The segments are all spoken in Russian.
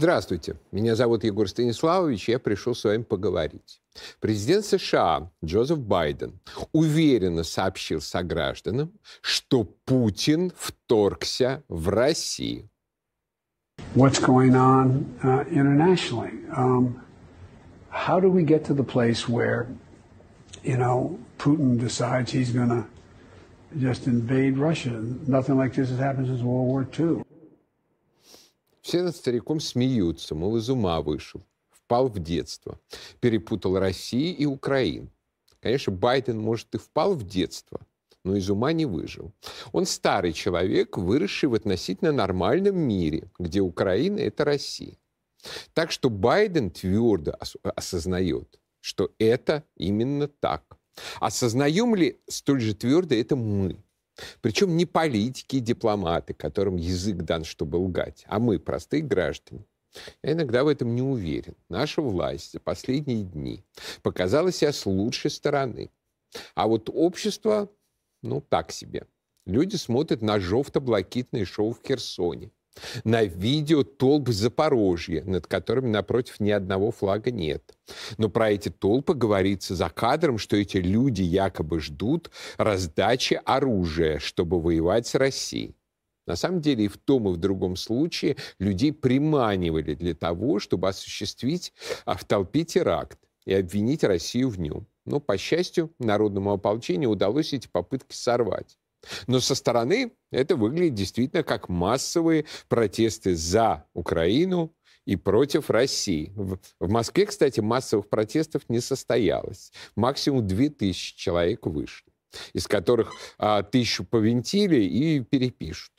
Здравствуйте, меня зовут Егор Станиславович, я пришел с вами поговорить. Президент США Джозеф Байден уверенно сообщил согражданам, что Путин вторгся в Россию. What's going on uh, internationally? Um, how do we get to the place where, you know, Putin decides he's going to just invade Russia? Nothing like this has happened since World War II. Все над стариком смеются, мол, из ума вышел, впал в детство, перепутал Россию и Украину. Конечно, Байден, может, и впал в детство, но из ума не выжил. Он старый человек, выросший в относительно нормальном мире, где Украина — это Россия. Так что Байден твердо осознает, что это именно так. Осознаем ли столь же твердо это мы? Причем не политики и дипломаты, которым язык дан, чтобы лгать, а мы, простые граждане. Я иногда в этом не уверен. Наша власть за последние дни показала себя с лучшей стороны. А вот общество, ну, так себе. Люди смотрят на жовто-блакитное шоу в Херсоне на видео толп Запорожья, над которыми напротив ни одного флага нет. Но про эти толпы говорится за кадром, что эти люди якобы ждут раздачи оружия, чтобы воевать с Россией. На самом деле и в том, и в другом случае людей приманивали для того, чтобы осуществить а, в толпе теракт и обвинить Россию в нем. Но, по счастью, народному ополчению удалось эти попытки сорвать. Но со стороны это выглядит действительно как массовые протесты за Украину и против России. В, Москве, кстати, массовых протестов не состоялось. Максимум 2000 человек вышли, из которых а, тысячу повинтили и перепишут.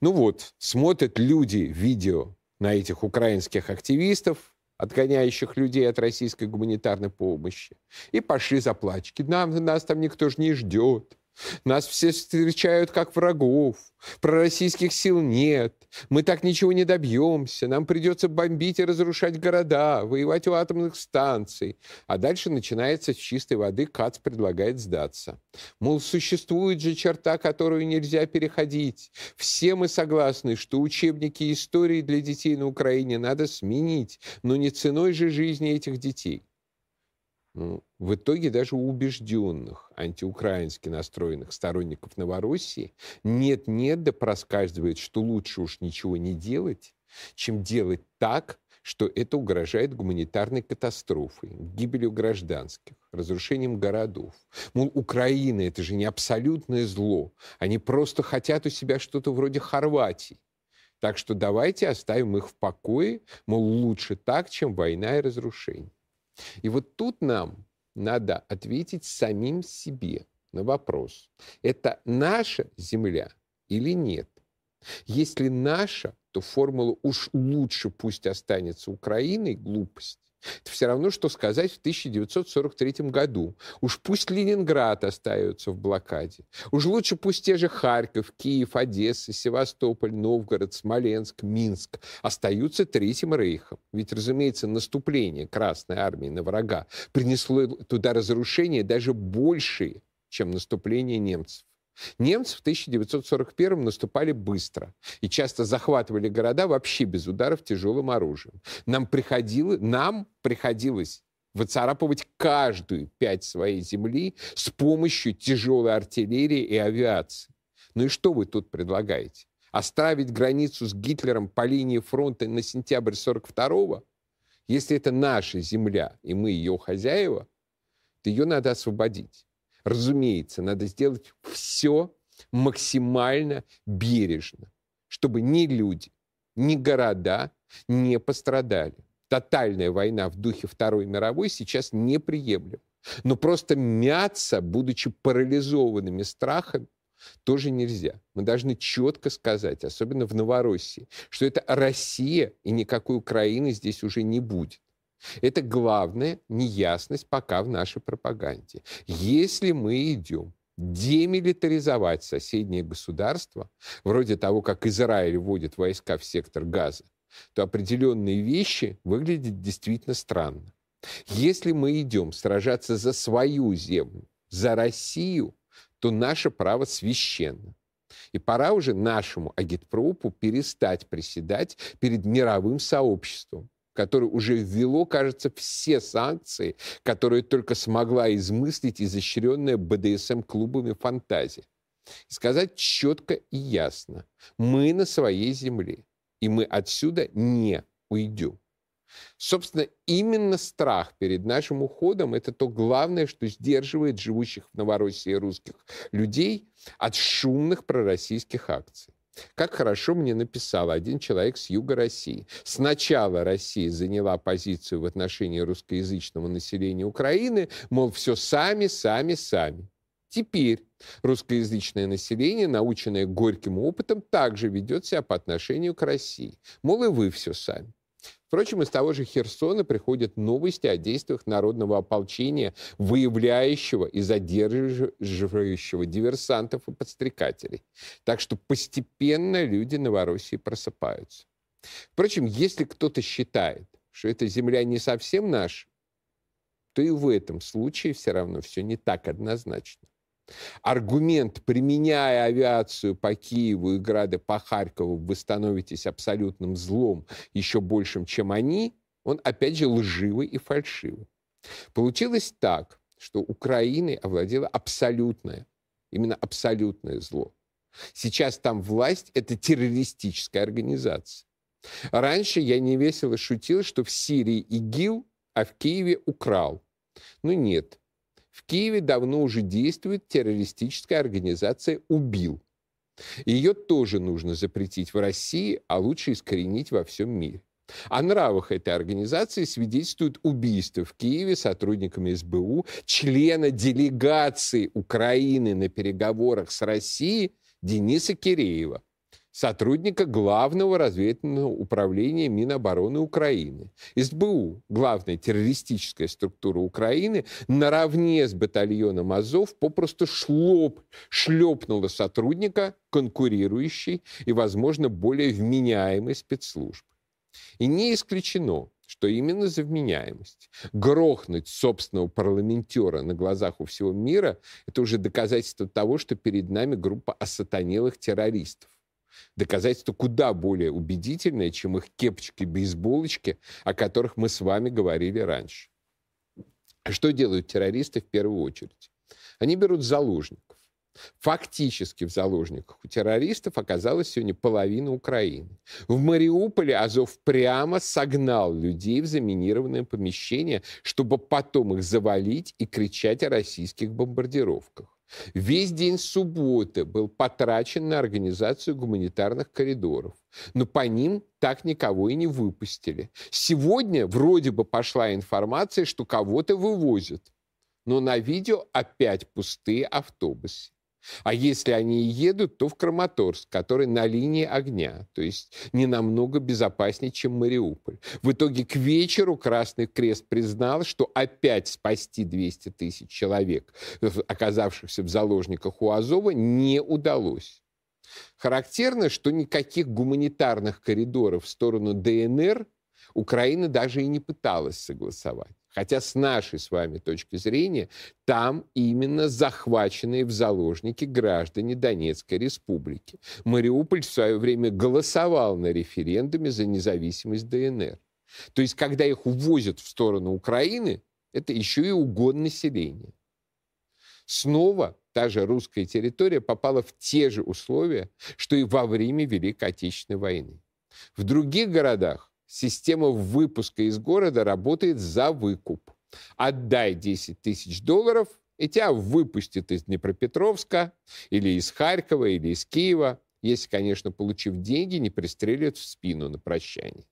Ну вот, смотрят люди видео на этих украинских активистов, отгоняющих людей от российской гуманитарной помощи, и пошли заплачки. Нам, нас там никто же не ждет. Нас все встречают как врагов. Пророссийских сил нет. Мы так ничего не добьемся. Нам придется бомбить и разрушать города, воевать у атомных станций. А дальше начинается с чистой воды Кац предлагает сдаться. Мол, существует же черта, которую нельзя переходить. Все мы согласны, что учебники истории для детей на Украине надо сменить, но не ценой же жизни этих детей. В итоге даже у убежденных, антиукраински настроенных сторонников Новороссии нет-нет да проскальзывает, что лучше уж ничего не делать, чем делать так, что это угрожает гуманитарной катастрофой, гибелью гражданских, разрушением городов. Мол, Украина — это же не абсолютное зло. Они просто хотят у себя что-то вроде Хорватии. Так что давайте оставим их в покое, мол, лучше так, чем война и разрушение. И вот тут нам надо ответить самим себе на вопрос, это наша земля или нет. Если наша, то формула «уж лучше пусть останется Украиной» — глупость. Это все равно, что сказать в 1943 году. Уж пусть Ленинград остается в блокаде. Уж лучше пусть те же Харьков, Киев, Одесса, Севастополь, Новгород, Смоленск, Минск остаются Третьим Рейхом. Ведь, разумеется, наступление Красной Армии на врага принесло туда разрушения даже большие, чем наступление немцев. Немцы в 1941 наступали быстро и часто захватывали города вообще без ударов тяжелым оружием. Нам, приходило, нам приходилось выцарапывать каждую пять своей земли с помощью тяжелой артиллерии и авиации. Ну и что вы тут предлагаете? Оставить границу с Гитлером по линии фронта на сентябрь 42-го? Если это наша земля, и мы ее хозяева, то ее надо освободить. Разумеется, надо сделать все максимально бережно, чтобы ни люди, ни города не пострадали. Тотальная война в духе Второй мировой сейчас неприемлема. Но просто мяться, будучи парализованными страхом, тоже нельзя. Мы должны четко сказать, особенно в Новороссии, что это Россия и никакой Украины здесь уже не будет. Это главная неясность пока в нашей пропаганде. Если мы идем демилитаризовать соседнее государство, вроде того, как Израиль вводит войска в сектор Газа, то определенные вещи выглядят действительно странно. Если мы идем сражаться за свою землю, за Россию, то наше право священно. И пора уже нашему агитпропу перестать приседать перед мировым сообществом, которое уже ввело, кажется, все санкции, которые только смогла измыслить изощренная БДСМ-клубами фантазия. И сказать четко и ясно, мы на своей земле, и мы отсюда не уйдем. Собственно, именно страх перед нашим уходом – это то главное, что сдерживает живущих в Новороссии русских людей от шумных пророссийских акций. Как хорошо мне написал один человек с юга России. Сначала Россия заняла позицию в отношении русскоязычного населения Украины, мол, все сами, сами, сами. Теперь русскоязычное население, наученное горьким опытом, также ведет себя по отношению к России. Мол, и вы все сами. Впрочем, из того же Херсона приходят новости о действиях народного ополчения, выявляющего и задерживающего диверсантов и подстрекателей. Так что постепенно люди Новороссии просыпаются. Впрочем, если кто-то считает, что эта земля не совсем наша, то и в этом случае все равно все не так однозначно. Аргумент, применяя авиацию по Киеву и грады по Харькову, вы становитесь абсолютным злом, еще большим, чем они, он опять же лживый и фальшивый. Получилось так, что Украиной овладело абсолютное, именно абсолютное зло. Сейчас там власть – это террористическая организация. Раньше я невесело шутил, что в Сирии ИГИЛ, а в Киеве украл. Ну нет, в Киеве давно уже действует террористическая организация «Убил». Ее тоже нужно запретить в России, а лучше искоренить во всем мире. О нравах этой организации свидетельствует убийство в Киеве сотрудниками СБУ члена делегации Украины на переговорах с Россией Дениса Киреева сотрудника Главного разведывательного управления Минобороны Украины. СБУ, главная террористическая структура Украины, наравне с батальоном Азов попросту шлоп, шлепнула сотрудника конкурирующей и, возможно, более вменяемой спецслужбы. И не исключено, что именно за вменяемость. Грохнуть собственного парламентера на глазах у всего мира – это уже доказательство того, что перед нами группа осатанелых террористов доказательство куда более убедительное, чем их кепочки-бейсболочки, о которых мы с вами говорили раньше. Что делают террористы в первую очередь? Они берут заложников. Фактически в заложниках у террористов оказалась сегодня половина Украины. В Мариуполе Азов прямо согнал людей в заминированное помещение, чтобы потом их завалить и кричать о российских бомбардировках. Весь день субботы был потрачен на организацию гуманитарных коридоров. Но по ним так никого и не выпустили. Сегодня вроде бы пошла информация, что кого-то вывозят. Но на видео опять пустые автобусы. А если они едут, то в Краматорск, который на линии огня, то есть не намного безопаснее, чем Мариуполь. В итоге к вечеру Красный Крест признал, что опять спасти 200 тысяч человек, оказавшихся в заложниках у Азова, не удалось. Характерно, что никаких гуманитарных коридоров в сторону ДНР Украина даже и не пыталась согласовать. Хотя с нашей с вами точки зрения, там именно захваченные в заложники граждане Донецкой республики. Мариуполь в свое время голосовал на референдуме за независимость ДНР. То есть, когда их увозят в сторону Украины, это еще и угон населения. Снова та же русская территория попала в те же условия, что и во время Великой Отечественной войны. В других городах система выпуска из города работает за выкуп. Отдай 10 тысяч долларов, и тебя выпустят из Днепропетровска или из Харькова или из Киева, если, конечно, получив деньги, не пристрелят в спину на прощание.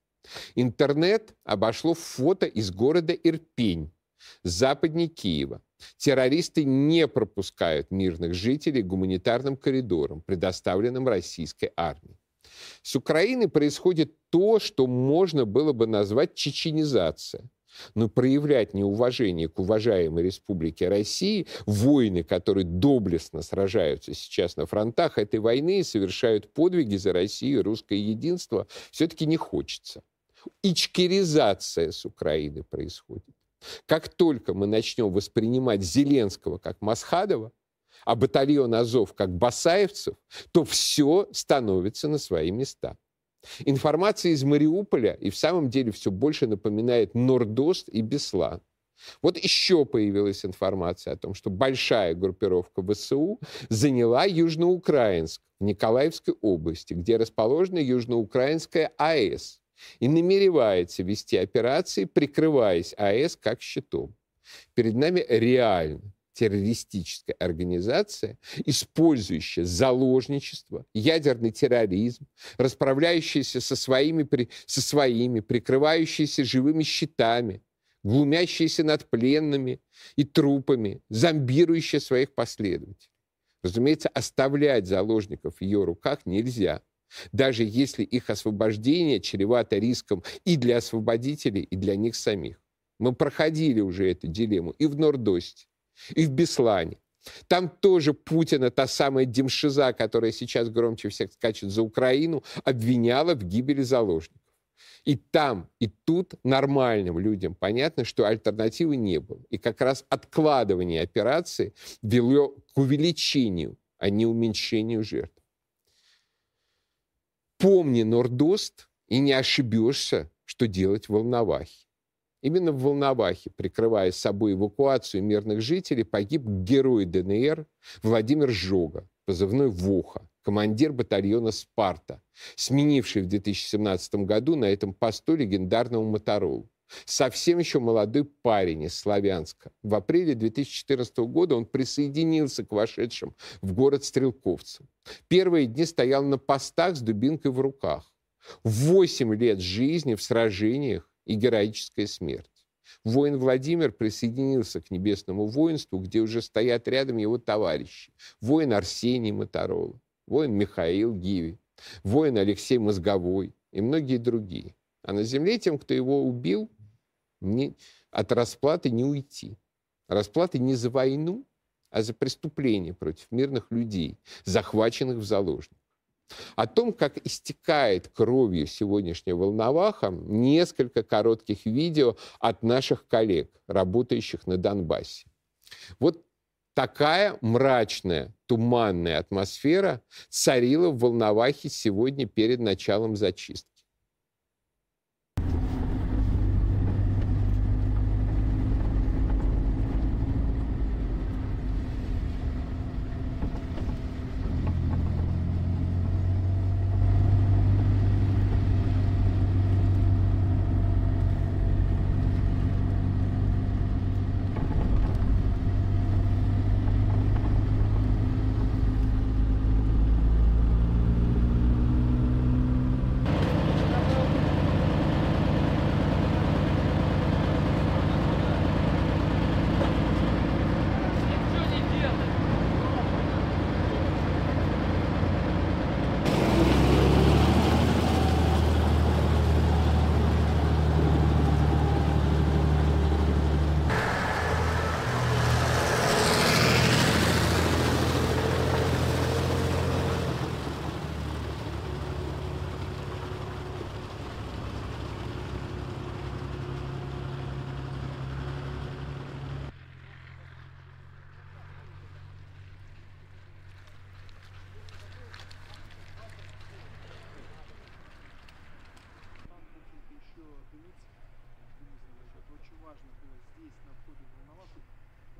Интернет обошло фото из города Ирпень, западнее Киева. Террористы не пропускают мирных жителей гуманитарным коридором, предоставленным российской армией. С Украины происходит то, что можно было бы назвать чеченизация. Но проявлять неуважение к уважаемой республике России, воины, которые доблестно сражаются сейчас на фронтах этой войны и совершают подвиги за Россию и русское единство, все-таки не хочется. Ичкеризация с Украины происходит. Как только мы начнем воспринимать Зеленского как Масхадова, а батальон Азов как басаевцев, то все становится на свои места. Информация из Мариуполя и в самом деле все больше напоминает Нордост и Беслан. Вот еще появилась информация о том, что большая группировка ВСУ заняла Южноукраинск в Николаевской области, где расположена Южноукраинская АЭС, и намеревается вести операции, прикрываясь АЭС как щитом. Перед нами реально террористическая организация, использующая заложничество, ядерный терроризм, расправляющаяся со своими, со своими прикрывающаяся живыми щитами, глумящаяся над пленными и трупами, зомбирующая своих последователей. Разумеется, оставлять заложников в ее руках нельзя, даже если их освобождение чревато риском и для освободителей, и для них самих. Мы проходили уже эту дилемму и в Нордосте, и в Беслане. Там тоже Путина, та самая Демшиза, которая сейчас громче всех скачет за Украину, обвиняла в гибели заложников. И там, и тут нормальным людям понятно, что альтернативы не было. И как раз откладывание операции вело к увеличению, а не уменьшению жертв. Помни Нордост и не ошибешься, что делать в Волновахе. Именно в Волновахе, прикрывая собой эвакуацию мирных жителей, погиб герой ДНР Владимир Жога, позывной Воха, командир батальона «Спарта», сменивший в 2017 году на этом посту легендарного Моторолу. Совсем еще молодой парень из Славянска. В апреле 2014 года он присоединился к вошедшим в город стрелковцам. Первые дни стоял на постах с дубинкой в руках. Восемь лет жизни в сражениях и героическая смерть. Воин Владимир присоединился к небесному воинству, где уже стоят рядом его товарищи. Воин Арсений Моторола, воин Михаил Гиви, воин Алексей Мозговой и многие другие. А на земле тем, кто его убил, не, от расплаты не уйти. Расплаты не за войну, а за преступление против мирных людей, захваченных в заложниках. О том, как истекает кровью сегодняшняя волноваха, несколько коротких видео от наших коллег, работающих на Донбассе. Вот такая мрачная, туманная атмосфера царила в Волновахе сегодня перед началом зачистки.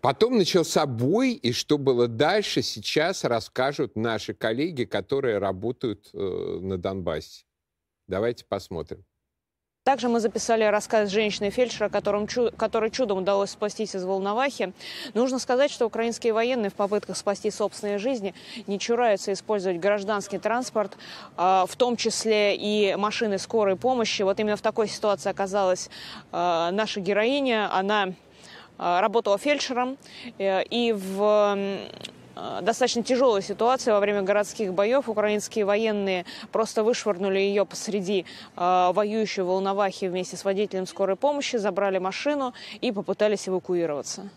Потом начался бой, и что было дальше, сейчас расскажут наши коллеги, которые работают э, на Донбассе. Давайте посмотрим. Также мы записали рассказ женщины-фельдшера, которой чудом удалось спастись из Волновахи. Нужно сказать, что украинские военные в попытках спасти собственные жизни не чураются использовать гражданский транспорт, а, в том числе и машины скорой помощи. Вот именно в такой ситуации оказалась а, наша героиня. Она работала фельдшером э, и в э, достаточно тяжелой ситуации во время городских боев украинские военные просто вышвырнули ее посреди э, воюющей Волновахи вместе с водителем скорой помощи, забрали машину и попытались эвакуироваться.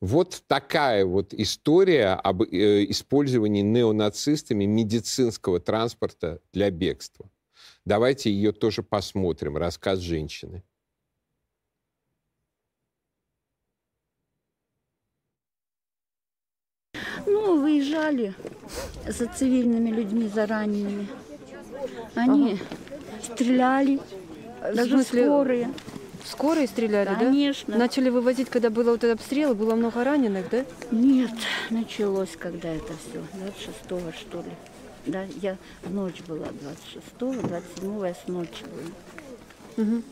Вот такая вот история об э, использовании неонацистами медицинского транспорта для бегства. Давайте ее тоже посмотрим. Рассказ женщины. Ну, выезжали за цивильными людьми, за ранеными. Они стреляли, В даже смысле, скорые. Скорые стреляли, да? Конечно. Начали вывозить, когда был вот этот обстрел, было много раненых, да? Нет, началось, когда это все, 26-го, что ли. Да, я в ночь была 26-го, 27-го я с ночи была. Мгм.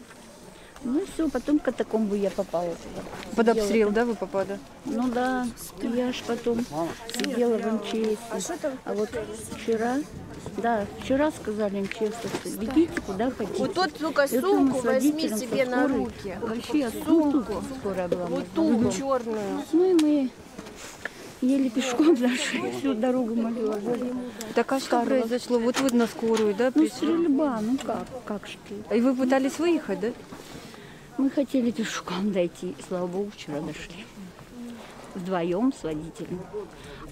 Ну все, потом в катакомбу я попала туда. Под обстрел, да, вы попали? Ну да, я ж потом сидела в МЧС. А вот вчера, да, вчера сказали МЧСовцы, бегите куда хотите. Вот тут мы сумку возьми себе на руки. Вообще Сумку. скорая была. Вот ту с черную. Ну и мы еле пешком дошли, всю дорогу молила. Так а что произошло? Вот вы на скорую, да, Ну пришли? стрельба, ну как, как ты. И вы пытались выехать, да? Мы хотели пешком дойти, слава богу, вчера дошли. Вдвоем с водителем.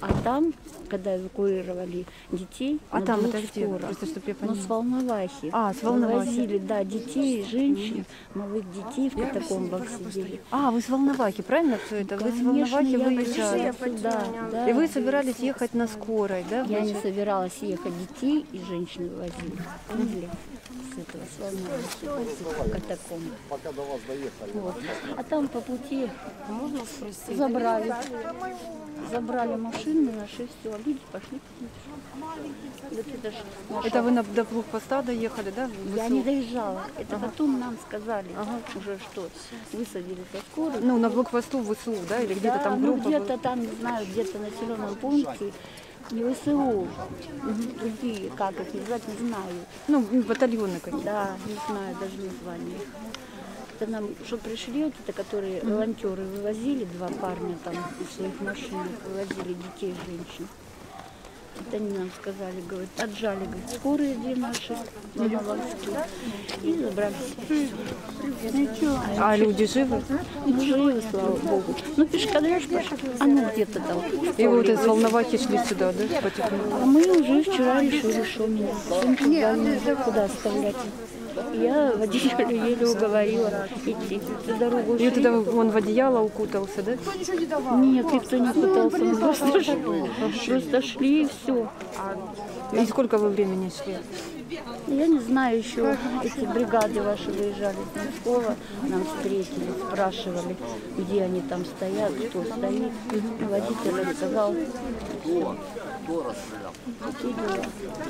А там, когда эвакуировали детей, А на там двух это где? скорых, Просто чтобы я Ну, с Волновахи. А, с Волновахи. Возили, да, детей, женщин, малых детей в катакомбах сидели. А, вы с Волновахи, правильно все это? Вы с Конечно, Волновахи я выезжали. сюда, да. И вы собирались ехать на скорой, да? Я не собиралась ехать, детей и женщин возили. С этого, с Волновахи, с катакомб. Вот. А там по пути забрали. Забрали машины наши, все, люди пошли. Вот это наша- Это вы на, до блокпоста доехали, да? Я не доезжала. Это потом нам сказали уже, что высадили со скорой. Ну, на блокпосту в ВСУ, да? Или где-то Да, там ну группа где-то была? там, не знаю, где-то в населенном пункте. Не ВСУ, другие, как их назвать, не знаю. Ну, батальоны какие-то. Да, не знаю даже название. Это нам, что пришли вот это, которые волонтеры вывозили, два парня там из своих машин, вывозили детей, женщин. Это они нам сказали, говорят, отжали, говорит, скорые две наши, волновахские, и забрали. Ничего. А люди живы? Ну, живы, слава богу. Ну, пешкадряж пошли, а ну где-то там. И вот из Волновахи шли сюда, да? Потихоньку? А мы уже вчера решили, что меня сумку взяли, куда оставлять. Я водителю еле уговорила идти всю дорогу. И тогда он в одеяло укутался, да? Нет, никто не пытался, мы просто шли, просто шли и все. И сколько вы времени шли? Я не знаю еще, эти бригады ваши выезжали из Донского, нам встретили, спрашивали, где они там стоят, кто стоит. Водитель рассказал.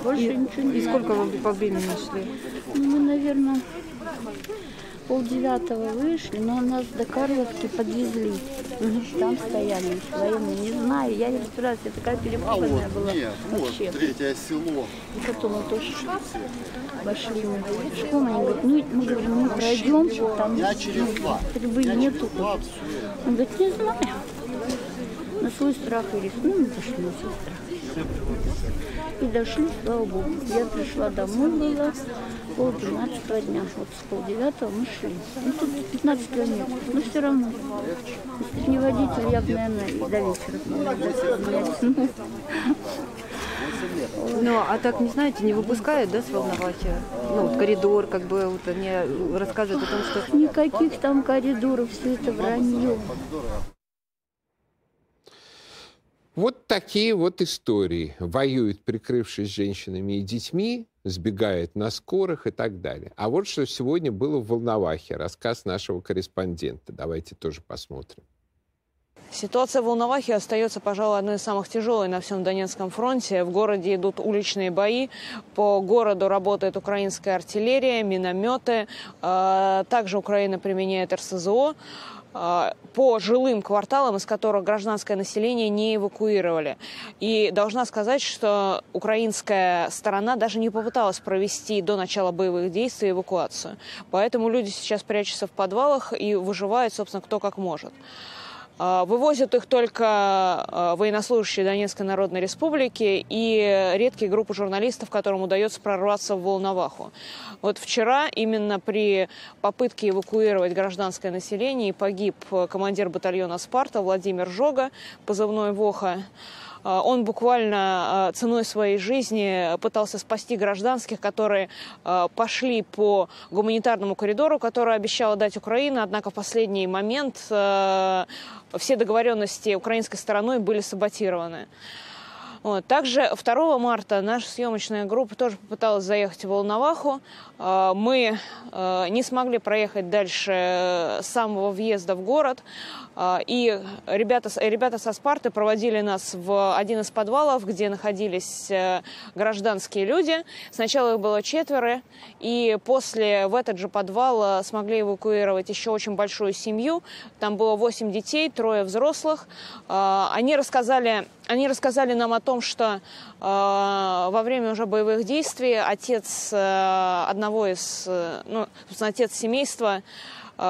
Больше ничего не И сколько вы по времени шли? Ну, мы, наверное, полдевятого вышли, но нас до Карловки подвезли. Там стояли военные. Не знаю, я не разбираюсь, я такая перепуганная была вообще. Третье село. И потом мы тоже пошли мы пешком, они говорят, ну, мы говорим, мы пройдем, там Я через два. стрельбы нету. Он говорит, не знаю. На свой страх и риск. Ну, мы пошли на свой страх. И дошли, слава богу. Я пришла домой, была пол двенадцатого дня. Вот с полдевятого мы шли. Ну, тут 15 километров. Но все равно. Если не водитель, я бы, наверное, и до вечера. Ну, а так, не знаете, не выпускают, да, с Волновахи? Ну, вот коридор, как бы, вот они рассказывают о том, что... Никаких там коридоров, все это вранье. Вот такие вот истории. Воюют, прикрывшись женщинами и детьми, сбегает на скорых и так далее. А вот что сегодня было в Волновахе. Рассказ нашего корреспондента. Давайте тоже посмотрим. Ситуация в Волновахе остается, пожалуй, одной из самых тяжелых на всем Донецком фронте. В городе идут уличные бои. По городу работает украинская артиллерия, минометы. А, Также Украина применяет РСЗО по жилым кварталам, из которых гражданское население не эвакуировали. И должна сказать, что украинская сторона даже не попыталась провести до начала боевых действий эвакуацию. Поэтому люди сейчас прячутся в подвалах и выживают, собственно, кто как может. А, Вывозят их только а, военнослужащие Донецкой Народной Республики и редкие группы журналистов, которым удается прорваться в Волноваху. Вот вчера именно при попытке эвакуировать гражданское население погиб командир батальона «Спарта» Владимир Жога, позывной «Воха». А, Он буквально а, ценой своей жизни пытался спасти гражданских, которые а, пошли по гуманитарному коридору, который обещала дать Украина. Однако в последний момент все договоренности украинской стороной были саботированы. Вот. Также 2 марта наша съемочная группа тоже попыталась заехать в Волноваху. Мы не смогли проехать дальше самого въезда в город. А, И ребята, ребята со Спарты проводили нас в один из подвалов, где находились э, гражданские люди. Сначала их было четверо, и после в этот же подвал э, смогли эвакуировать еще очень большую семью. Там было 8 детей, трое взрослых. А, Они рассказали, они рассказали нам о том, что э, во время уже боевых действий отец одного из, ну, отец семейства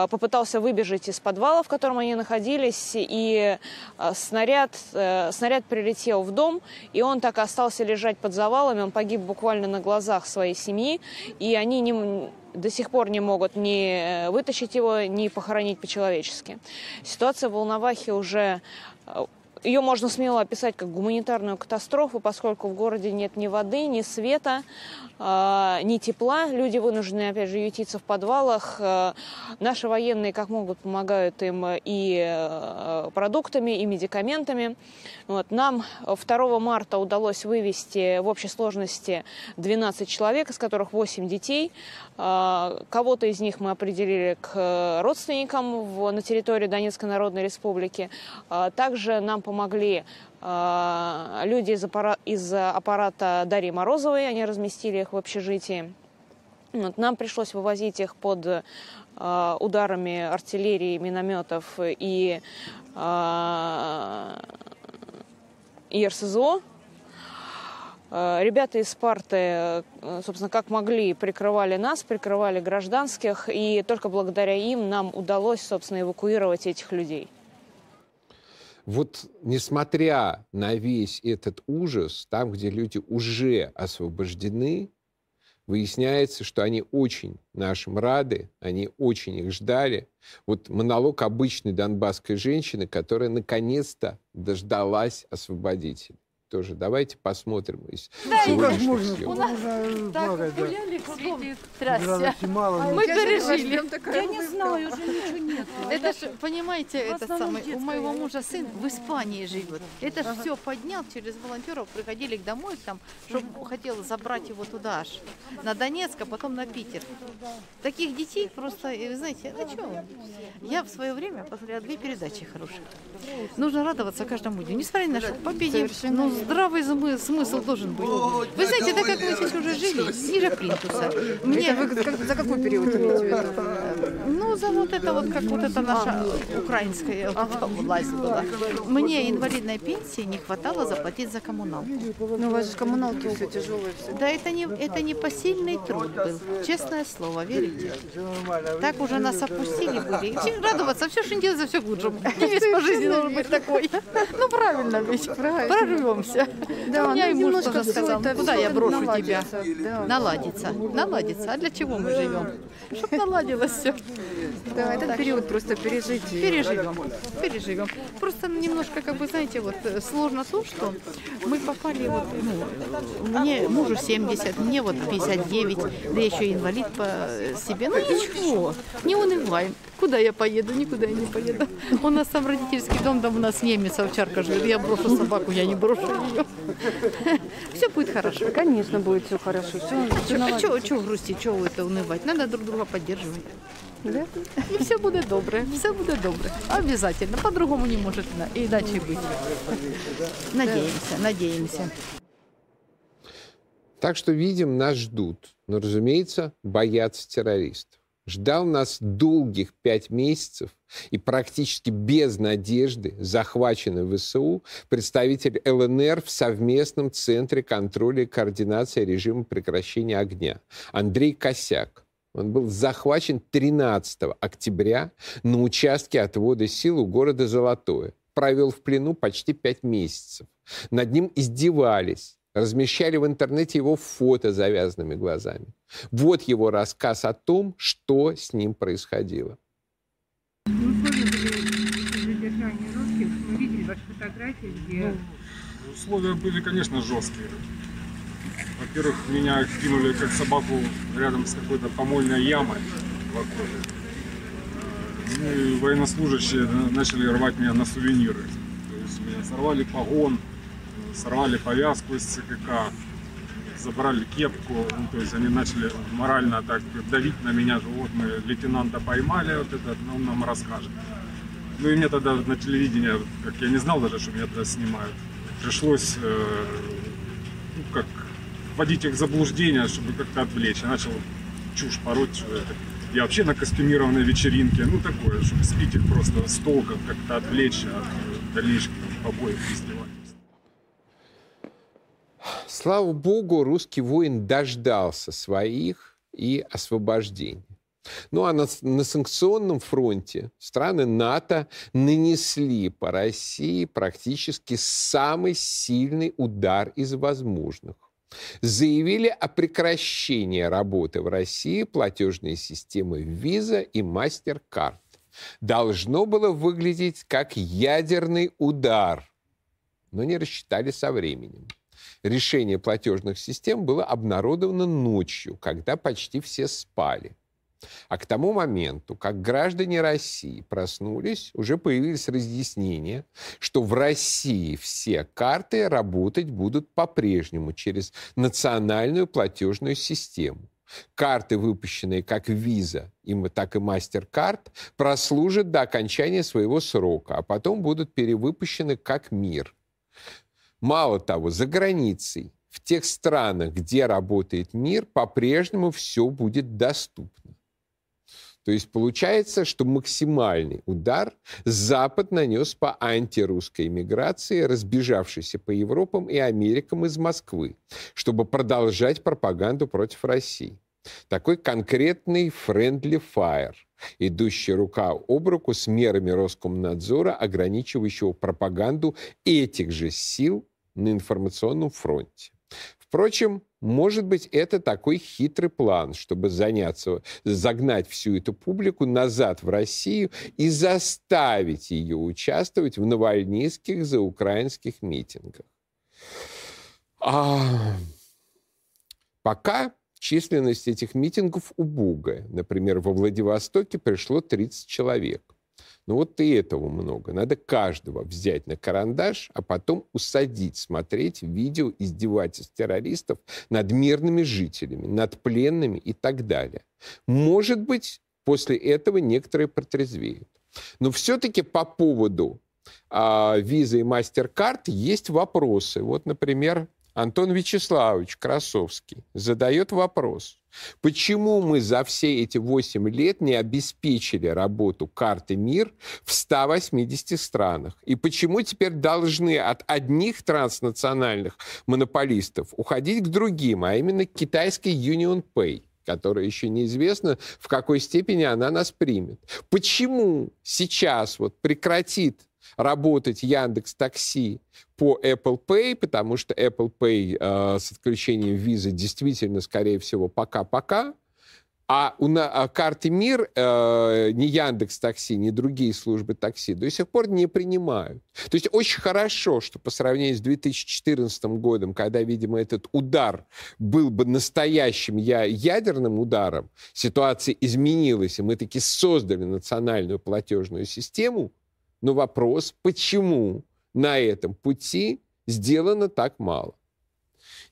попытался выбежать из подвала, в котором они находились, и э, снаряд, э, снаряд прилетел в дом, и он так и остался лежать под завалами, он погиб буквально на глазах своей семьи, и они не, до сих пор не могут ни э, вытащить его, ни похоронить по-человечески. Ситуация в Волновахе уже э, ее можно смело описать как гуманитарную катастрофу, поскольку в городе нет ни воды, ни света, э, ни тепла. Люди вынуждены, опять же, ютиться в подвалах. Э, Наши военные как могут помогают им и э, продуктами, и медикаментами. Вот. Нам 2 марта удалось вывести в общей сложности 12 человек, из которых 8 детей. Э, Кого-то из них мы определили к родственникам на территории Донецкой Народной Республики. А Также нам помогли э, люди из, аппара- из аппарата Дарьи Морозовой. Они разместили их в общежитии. Вот, нам пришлось вывозить их под э, ударами артиллерии, минометов и, э, РСЗО. Э, Ребята из Спарты, э, собственно, как могли, прикрывали нас, прикрывали гражданских, и только благодаря им нам удалось, собственно, эвакуировать этих людей. Вот несмотря на весь этот ужас, там, где люди уже освобождены, выясняется, что они очень нашим рады, они очень их ждали. Вот монолог обычной донбасской женщины, которая наконец-то дождалась освободителя. Тоже давайте посмотрим из сегодняшних съемок. Так гуляли кругом. Здрасте. мало. Мы пережили. Я не знаю, уже ничего нет. Это ж, понимаете, этот основном самый, у моего мужа сын в Испании живет. Это ж все поднял через волонтеров, приходили к домой там, чтобы хотел забрать его туда аж, на Донецк, а потом на Питер. Таких детей просто, и вы знаете, ну что, я в свое время посмотрела две передачи хорошие. Нужно радоваться каждому дню, несмотря ни на что, победе, ну здравый смысл должен быть. Вы знаете, так как мы здесь уже жили, ниже плинтуса. Мне Это вы как- за какой период имеете в виду? ну, за вот это вот, как вот это наша украинская власть была. Мне инвалидной пенсии не хватало заплатить за коммуналку. Ну, у вас же коммуналки все тяжелые. Все. Да это не, это не посильный труд был, честное слово, верите? Так уже нас опустили были. Чем радоваться, все, что не делается, все к лучшему. Девиз по жизни должен быть такой. Ну, правильно ведь, прорвемся. Да, У меня ну, и муж тоже сказал, куда я брошу тебя? наладится, да. Наладится, наладится. А для чего мы живем? Чтобы наладилось все. Да, этот период просто пережить. Переживем, переживем. Просто немножко, как бы, знаете, вот э, сложно то, что мы попали, вот, ну, мне мужу 70, мне вот 59, да еще инвалид по себе. Ну ничего, не унываем. Куда я поеду? Никуда я не поеду. У нас там родительский дом, там у нас немец, овчарка живет. Я брошу собаку, я не брошу ее. Все будет хорошо. Конечно, будет все хорошо. Все, Чего грустить, чего это унывать? Надо друг друга поддерживать. Да? И все буде добре, все буде добре. Обязательно. По-другому не может иначе быть. Надеемся, надеемся. Так что, видим, нас ждут. Но, разумеется, боятся террористов. Ждал нас долгих пять месяцев и практически без надежды захваченный ВСУ представитель ЛНР в совместном Центре контроля и координации режима прекращения огня Андрей Косяк. Он был захвачен 13 октября на участке отвода сил у города Золотое. Провел в плену почти пять месяцев. Над ним издевались, размещали в интернете его фото с завязанными глазами. Вот его рассказ о том, что с ним происходило. Условия были, конечно, жесткие. Во-первых, меня кинули как собаку рядом с какой-то помойной ямой в окопе. Ну и военнослужащие начали рвать меня на сувениры. То есть меня сорвали погон, сорвали повязку из ЦКК, забрали кепку, ну, то есть они начали морально так давить на меня, что вот мы лейтенанта поймали, вот этот, ну, он нам расскажет. Ну и мне тогда на телевидении, как я не знал даже, что меня тогда снимают, пришлось э, вводить их в заблуждение, чтобы как-то отвлечь. Я начал чушь пороть, что это я вообще на костюмированной вечеринке, ну такое, чтобы сбить их просто с толка, как-то отвлечь от дальнейших побоев, издевательств. Слава богу, русский воин дождался своих и освобождения. Ну а на, на санкционном фронте страны НАТО нанесли по России практически самый сильный удар из возможных заявили о прекращении работы в России платежные системы Visa и MasterCard. Должно было выглядеть как ядерный удар, но не рассчитали со временем. Решение платежных систем было обнародовано ночью, когда почти все спали. А к тому моменту, как граждане России проснулись, уже появились разъяснения, что в России все карты работать будут по-прежнему через национальную платежную систему. Карты, выпущенные как Visa, так и MasterCard, прослужат до окончания своего срока, а потом будут перевыпущены как МИР. Мало того, за границей, в тех странах, где работает МИР, по-прежнему все будет доступно. То есть получается, что максимальный удар Запад нанес по антирусской иммиграции, разбежавшейся по Европам и Америкам из Москвы, чтобы продолжать пропаганду против России. Такой конкретный friendly fire, идущий рука об руку с мерами Роскомнадзора, ограничивающего пропаганду этих же сил на информационном фронте. Впрочем, может быть, это такой хитрый план, чтобы заняться, загнать всю эту публику назад в Россию и заставить ее участвовать в навальнийских заукраинских митингах. А... Пока численность этих митингов убогая. Например, во Владивостоке пришло 30 человек. Ну, вот и этого много. Надо каждого взять на карандаш, а потом усадить, смотреть видео издевательств террористов над мирными жителями, над пленными и так далее. Может быть, после этого некоторые протрезвеют. Но все-таки по поводу а, визы и мастер-карт есть вопросы. Вот, например, Антон Вячеславович Красовский задает вопрос. Почему мы за все эти 8 лет не обеспечили работу карты МИР в 180 странах? И почему теперь должны от одних транснациональных монополистов уходить к другим, а именно к китайской Union Pay? которая еще неизвестно, в какой степени она нас примет. Почему сейчас вот прекратит работать Яндекс Такси по Apple Pay, потому что Apple Pay э, с отключением визы действительно, скорее всего, пока-пока. А у на, а карты МИР э, ни Яндекс Такси, ни другие службы такси до сих пор не принимают. То есть очень хорошо, что по сравнению с 2014 годом, когда, видимо, этот удар был бы настоящим я, ядерным ударом, ситуация изменилась, и мы таки создали национальную платежную систему, но вопрос, почему на этом пути сделано так мало.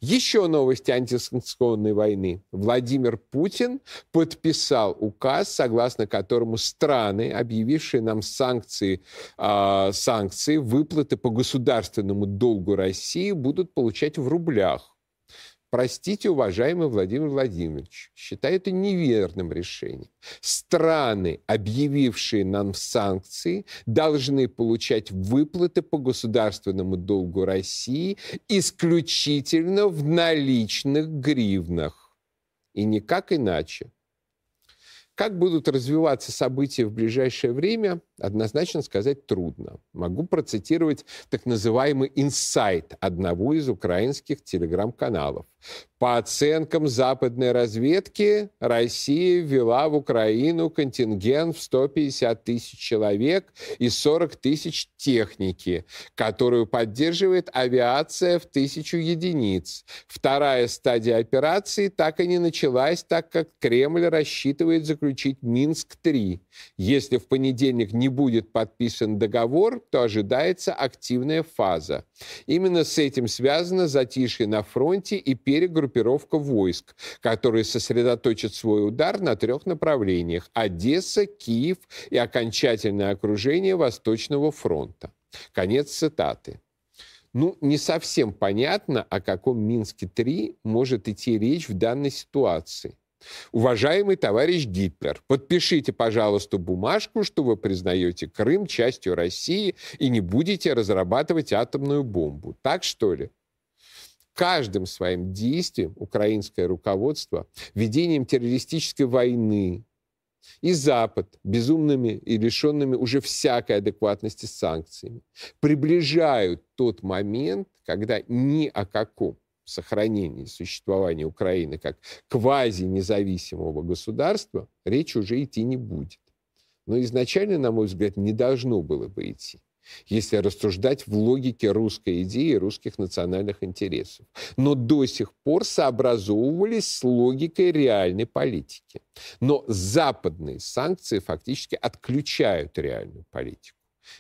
Еще новости антисанкционной войны. Владимир Путин подписал указ, согласно которому страны, объявившие нам санкции, э, санкции, выплаты по государственному долгу России будут получать в рублях. Простите, уважаемый Владимир Владимирович, считаю это неверным решением. Страны, объявившие нам санкции, должны получать выплаты по государственному долгу России исключительно в наличных гривнах. И никак иначе. Как будут развиваться события в ближайшее время, однозначно сказать трудно. Могу процитировать так называемый инсайт одного из украинских телеграм-каналов. По оценкам западной разведки, Россия ввела в Украину контингент в 150 тысяч человек и 40 тысяч техники, которую поддерживает авиация в тысячу единиц. Вторая стадия операции так и не началась, так как Кремль рассчитывает заключить Минск-3. Если в понедельник не будет подписан договор, то ожидается активная фаза. Именно с этим связано затишье на фронте и перегруппировка войск, которые сосредоточат свой удар на трех направлениях – Одесса, Киев и окончательное окружение Восточного фронта. Конец цитаты. Ну, не совсем понятно, о каком Минске-3 может идти речь в данной ситуации. Уважаемый товарищ Гитлер, подпишите, пожалуйста, бумажку, что вы признаете Крым частью России и не будете разрабатывать атомную бомбу. Так что ли? Каждым своим действием украинское руководство, ведением террористической войны, и Запад безумными и лишенными уже всякой адекватности санкциями приближают тот момент, когда ни о каком сохранении существования Украины как квази-независимого государства речь уже идти не будет. Но изначально, на мой взгляд, не должно было бы идти если рассуждать в логике русской идеи и русских национальных интересов. Но до сих пор сообразовывались с логикой реальной политики. Но западные санкции фактически отключают реальную политику.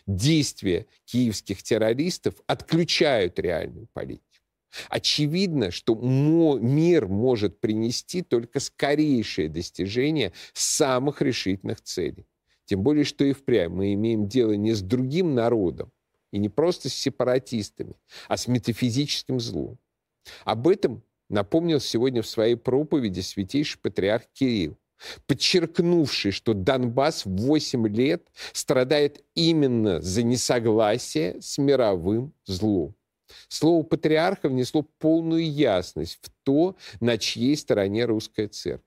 Действия киевских террористов отключают реальную политику. Очевидно, что мир может принести только скорейшее достижение самых решительных целей. Тем более, что и впрямь мы имеем дело не с другим народом, и не просто с сепаратистами, а с метафизическим злом. Об этом напомнил сегодня в своей проповеди святейший патриарх Кирилл, подчеркнувший, что Донбасс 8 лет страдает именно за несогласие с мировым злом. Слово патриарха внесло полную ясность в то, на чьей стороне русская церковь.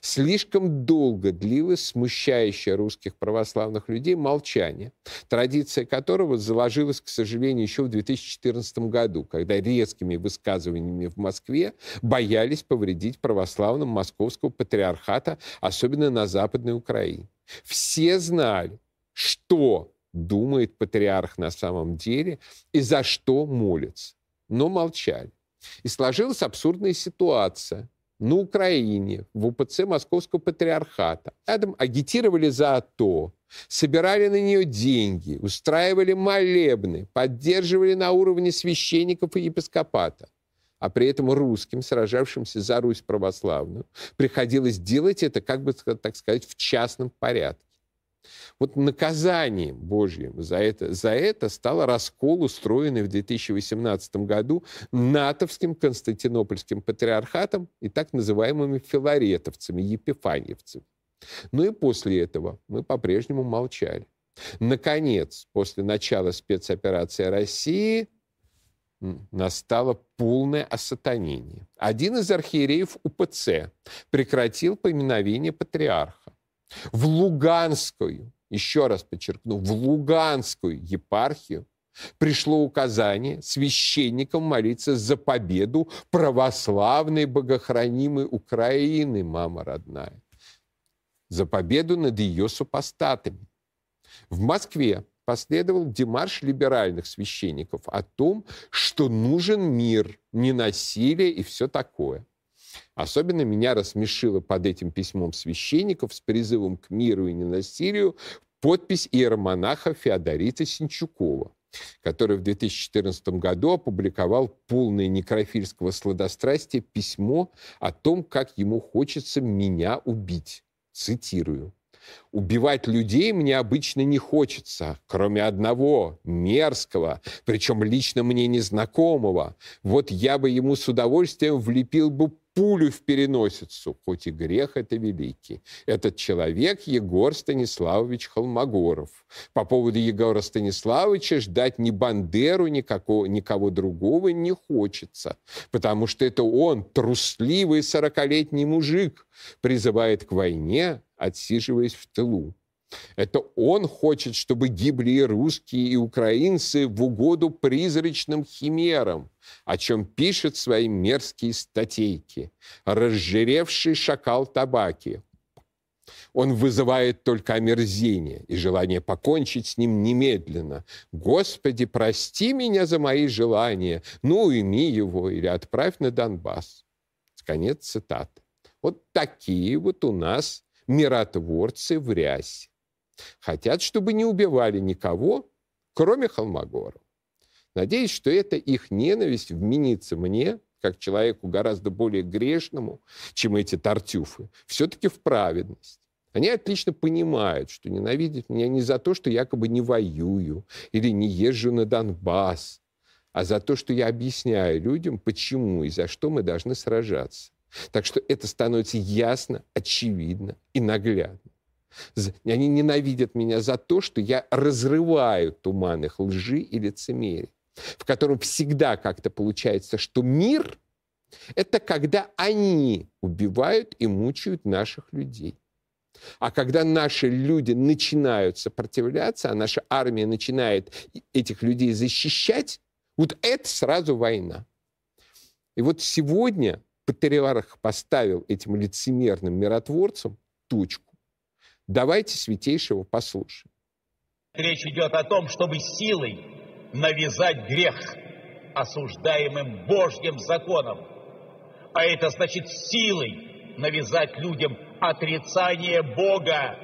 Слишком долго длилось смущающее русских православных людей молчание, традиция которого заложилась, к сожалению, еще в 2014 году, когда резкими высказываниями в Москве боялись повредить православным московского патриархата, особенно на Западной Украине. Все знали, что думает патриарх на самом деле и за что молится. Но молчали. И сложилась абсурдная ситуация. На Украине, в УПЦ Московского Патриархата. Рядом агитировали за АТО, собирали на нее деньги, устраивали молебны, поддерживали на уровне священников и епископата. А при этом русским, сражавшимся за Русь православную, приходилось делать это, как бы так сказать, в частном порядке. Вот наказанием Божьим за это, за это стал раскол, устроенный в 2018 году натовским Константинопольским патриархатом и так называемыми филаретовцами, епифаньевцами. Ну и после этого мы по-прежнему молчали. Наконец, после начала спецоперации России настало полное осатанение. Один из архиереев УПЦ прекратил поминовение патриарха. В Луганскую еще раз подчеркну, в Луганскую епархию пришло указание священникам молиться за победу православной богохранимой Украины, мама родная, за победу над ее супостатами. В Москве последовал демарш либеральных священников о том, что нужен мир, не насилие и все такое. Особенно меня рассмешило под этим письмом священников с призывом к миру и ненасилию подпись иеромонаха Феодорита Синчукова. который в 2014 году опубликовал полное некрофильского сладострастия письмо о том, как ему хочется меня убить. Цитирую. Убивать людей мне обычно не хочется, кроме одного, мерзкого, причем лично мне незнакомого. Вот я бы ему с удовольствием влепил бы пулю в переносицу, хоть и грех это великий. Этот человек Егор Станиславович Холмогоров. По поводу Егора Станиславовича ждать ни Бандеру, никакого, никого другого не хочется, потому что это он, трусливый сорокалетний мужик, призывает к войне, отсиживаясь в тылу. Это он хочет, чтобы гибли русские, и украинцы в угоду призрачным химерам, о чем пишет свои мерзкие статейки. Разжиревший шакал табаки. Он вызывает только омерзение и желание покончить с ним немедленно. «Господи, прости меня за мои желания, ну, уйми его или отправь на Донбасс». Конец цитаты. Вот такие вот у нас миротворцы в рясе. Хотят, чтобы не убивали никого, кроме Холмогорова. Надеюсь, что эта их ненависть вменится мне, как человеку гораздо более грешному, чем эти тартюфы, все-таки в праведность. Они отлично понимают, что ненавидят меня не за то, что якобы не воюю или не езжу на Донбасс, а за то, что я объясняю людям, почему и за что мы должны сражаться. Так что это становится ясно, очевидно и наглядно. Они ненавидят меня за то, что я разрываю туман их лжи и лицемерия, в котором всегда как-то получается, что мир — это когда они убивают и мучают наших людей. А когда наши люди начинают сопротивляться, а наша армия начинает этих людей защищать, вот это сразу война. И вот сегодня патриарх поставил этим лицемерным миротворцам точку. Давайте святейшего послушаем. Речь идет о том, чтобы силой навязать грех осуждаемым Божьим законом. А это значит силой навязать людям отрицание Бога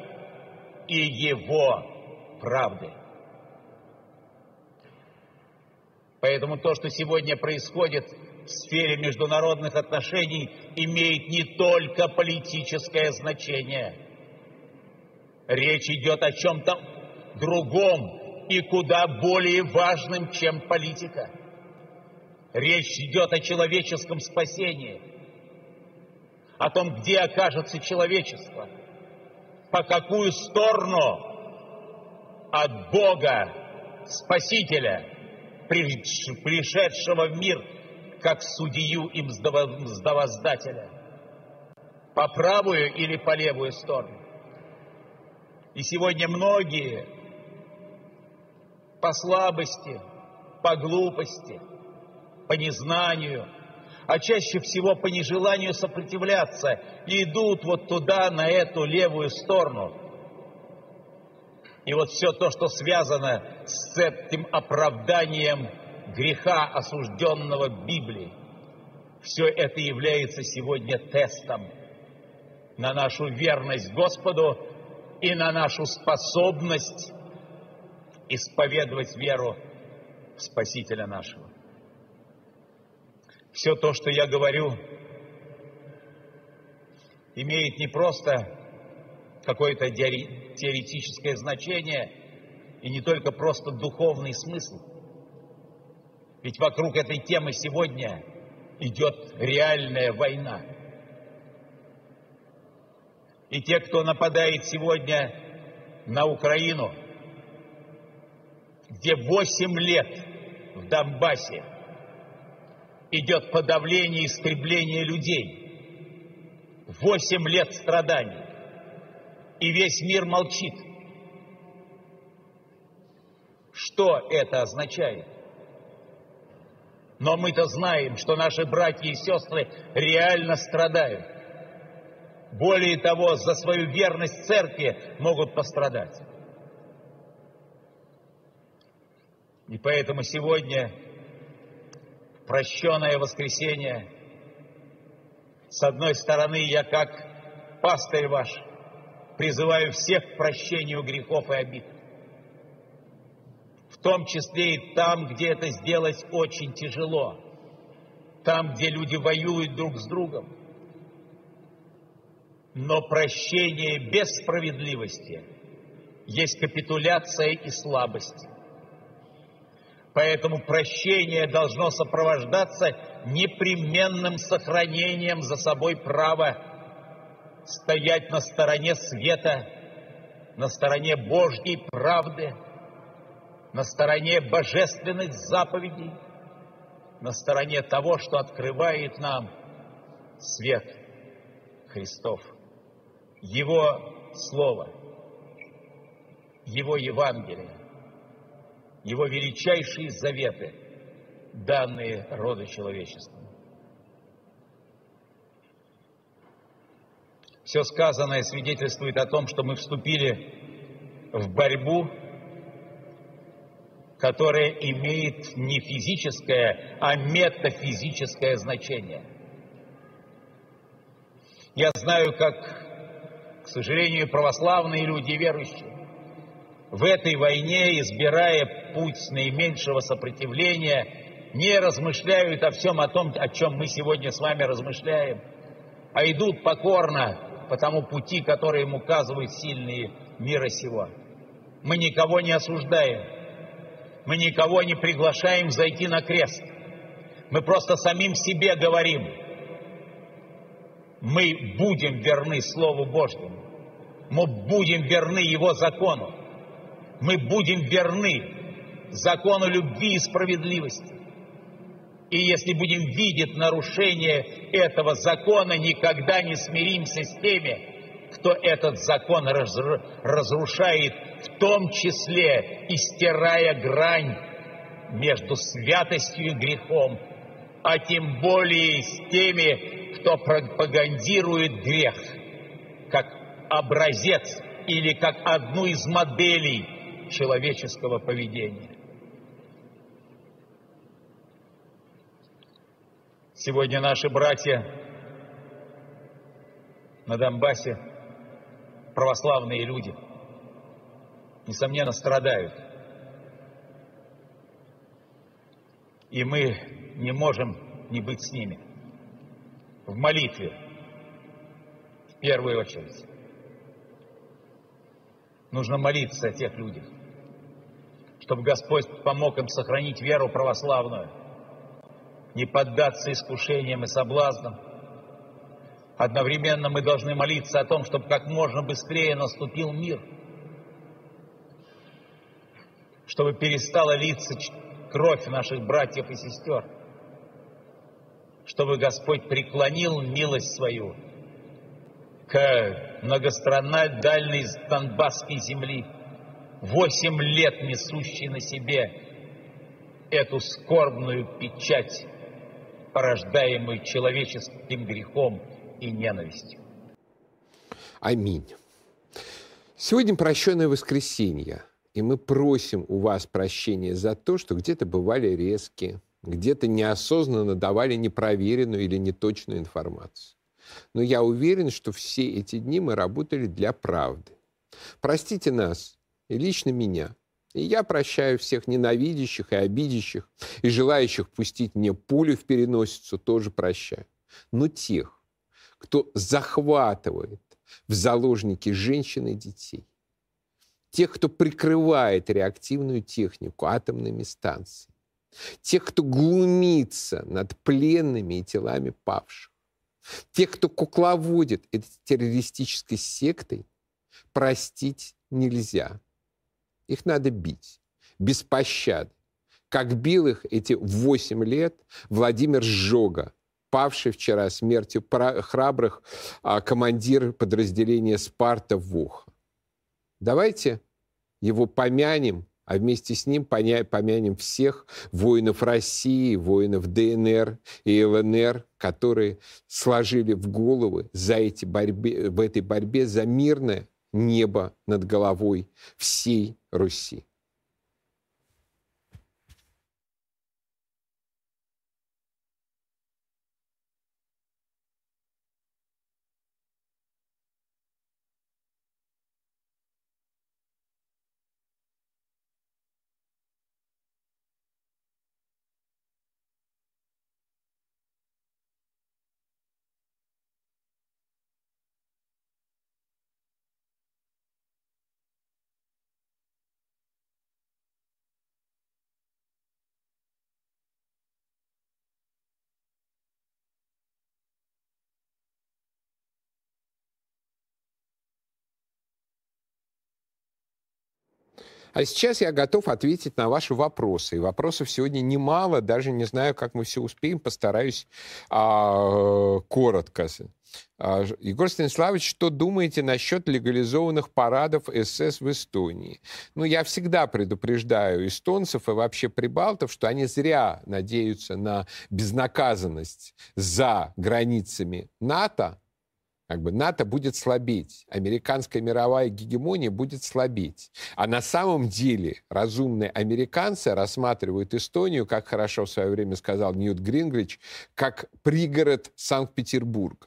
и Его правды. Поэтому то, что сегодня происходит в сфере международных отношений, имеет не только политическое значение – Речь идет о чем-то другом и куда более важным, чем политика. Речь идет о человеческом спасении, о том, где окажется человечество, по какую сторону от Бога, Спасителя, пришедшего в мир, как судью им сдавоздателя, по правую или по левую сторону. И сегодня многие по слабости, по глупости, по незнанию, а чаще всего по нежеланию сопротивляться, идут вот туда, на эту левую сторону. И вот все то, что связано с этим оправданием греха, осужденного Библией, все это является сегодня тестом на нашу верность Господу и на нашу способность исповедовать веру Спасителя нашего. Все то, что я говорю, имеет не просто какое-то теоретическое значение и не только просто духовный смысл. Ведь вокруг этой темы сегодня идет реальная война – и те, кто нападает сегодня на Украину, где 8 лет в Донбассе идет подавление и истребление людей, 8 лет страданий, и весь мир молчит. Что это означает? Но мы-то знаем, что наши братья и сестры реально страдают. Более того, за свою верность церкви могут пострадать. И поэтому сегодня прощенное воскресенье, с одной стороны, я как пастырь ваш призываю всех к прощению грехов и обид. В том числе и там, где это сделать очень тяжело, там, где люди воюют друг с другом. Но прощение без справедливости есть капитуляция и слабость. Поэтому прощение должно сопровождаться непременным сохранением за собой права стоять на стороне света, на стороне Божьей правды, на стороне божественных заповедей, на стороне того, что открывает нам свет Христов, Его Слово, Его Евангелие, Его величайшие заветы, данные роду человечеству. Все сказанное свидетельствует о том, что мы вступили в борьбу, которая имеет не физическое, а метафизическое значение. Я знаю, как, к сожалению, православные люди верующие в этой войне, избирая путь наименьшего сопротивления, не размышляют о всем о том, о чем мы сегодня с вами размышляем, а идут покорно по тому пути, который им указывают сильные мира сего. Мы никого не осуждаем, мы никого не приглашаем зайти на крест. Мы просто самим себе говорим, мы будем верны Слову Божьему, мы будем верны Его закону, мы будем верны закону любви и справедливости. И если будем видеть нарушение этого закона, никогда не смиримся с теми, кто этот закон разрушает, в том числе и стирая грань между святостью и грехом, а тем более с теми, кто пропагандирует грех как образец или как одну из моделей человеческого поведения. Сегодня наши братья на Донбассе, православные люди, несомненно, страдают. И мы не можем не быть с ними в молитве, в первую очередь. Нужно молиться о тех людях, чтобы Господь помог им сохранить веру православную, не поддаться искушениям и соблазнам. Одновременно мы должны молиться о том, чтобы как можно быстрее наступил мир, чтобы перестала литься кровь наших братьев и сестер, чтобы Господь преклонил милость свою к многострадальной Донбасской земли, восемь лет несущей на себе эту скорбную печать порождаемый человеческим грехом и ненавистью. Аминь. Сегодня прощенное воскресенье, и мы просим у вас прощения за то, что где-то бывали резкие, где-то неосознанно давали непроверенную или неточную информацию. Но я уверен, что все эти дни мы работали для правды. Простите нас и лично меня – и я прощаю всех ненавидящих и обидящих, и желающих пустить мне пулю в переносицу, тоже прощаю. Но тех, кто захватывает в заложники женщин и детей, тех, кто прикрывает реактивную технику атомными станциями, тех, кто глумится над пленными и телами павших, тех, кто кукловодит этой террористической сектой, простить нельзя. Их надо бить, без пощады. Как бил их эти восемь лет Владимир Жога, павший вчера смертью храбрых а, командир подразделения «Спарта» в Ухо. Давайте его помянем, а вместе с ним помянем всех воинов России, воинов ДНР и ЛНР, которые сложили в головы за эти борьбе, в этой борьбе за мирное небо над головой всей Руси. А сейчас я готов ответить на ваши вопросы. И вопросов сегодня немало, даже не знаю, как мы все успеем, постараюсь а, коротко. А, Егор Станиславович, что думаете насчет легализованных парадов СС в Эстонии? Ну, я всегда предупреждаю эстонцев и вообще прибалтов, что они зря надеются на безнаказанность за границами НАТО, как бы НАТО будет слабеть, американская мировая гегемония будет слабеть. А на самом деле разумные американцы рассматривают Эстонию, как хорошо в свое время сказал Ньют Грингрич, как пригород Санкт-Петербурга.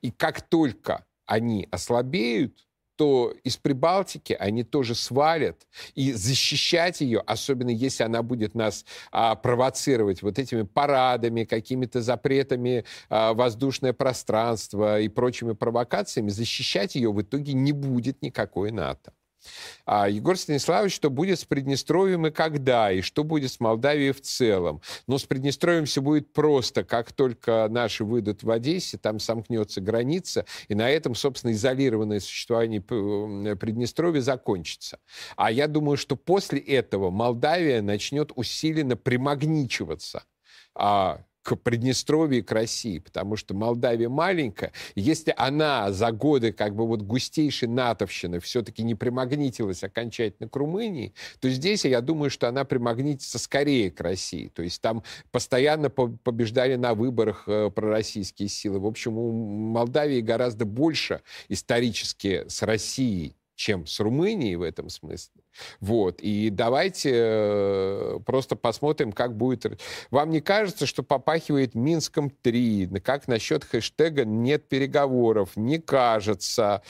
И как только они ослабеют, то из Прибалтики они тоже свалят. И защищать ее, особенно если она будет нас а, провоцировать вот этими парадами, какими-то запретами а, воздушное пространство и прочими провокациями, защищать ее в итоге не будет никакой НАТО. А Егор Станиславович, что будет с Приднестровьем и когда, и что будет с Молдавией в целом. Но с Приднестровьем все будет просто. Как только наши выйдут в Одессе, там сомкнется граница, и на этом, собственно, изолированное существование Приднестровья закончится. А я думаю, что после этого Молдавия начнет усиленно примагничиваться а, к Приднестровью и к России, потому что Молдавия маленькая. Если она за годы как бы вот густейшей натовщины все-таки не примагнитилась окончательно к Румынии, то здесь я думаю, что она примагнитится скорее к России. То есть там постоянно побеждали на выборах э, пророссийские силы. В общем, у Молдавии гораздо больше исторически с Россией чем с Румынией в этом смысле. Вот. И давайте э, просто посмотрим, как будет... Вам не кажется, что попахивает Минском 3? Как насчет хэштега «нет переговоров»? Не кажется.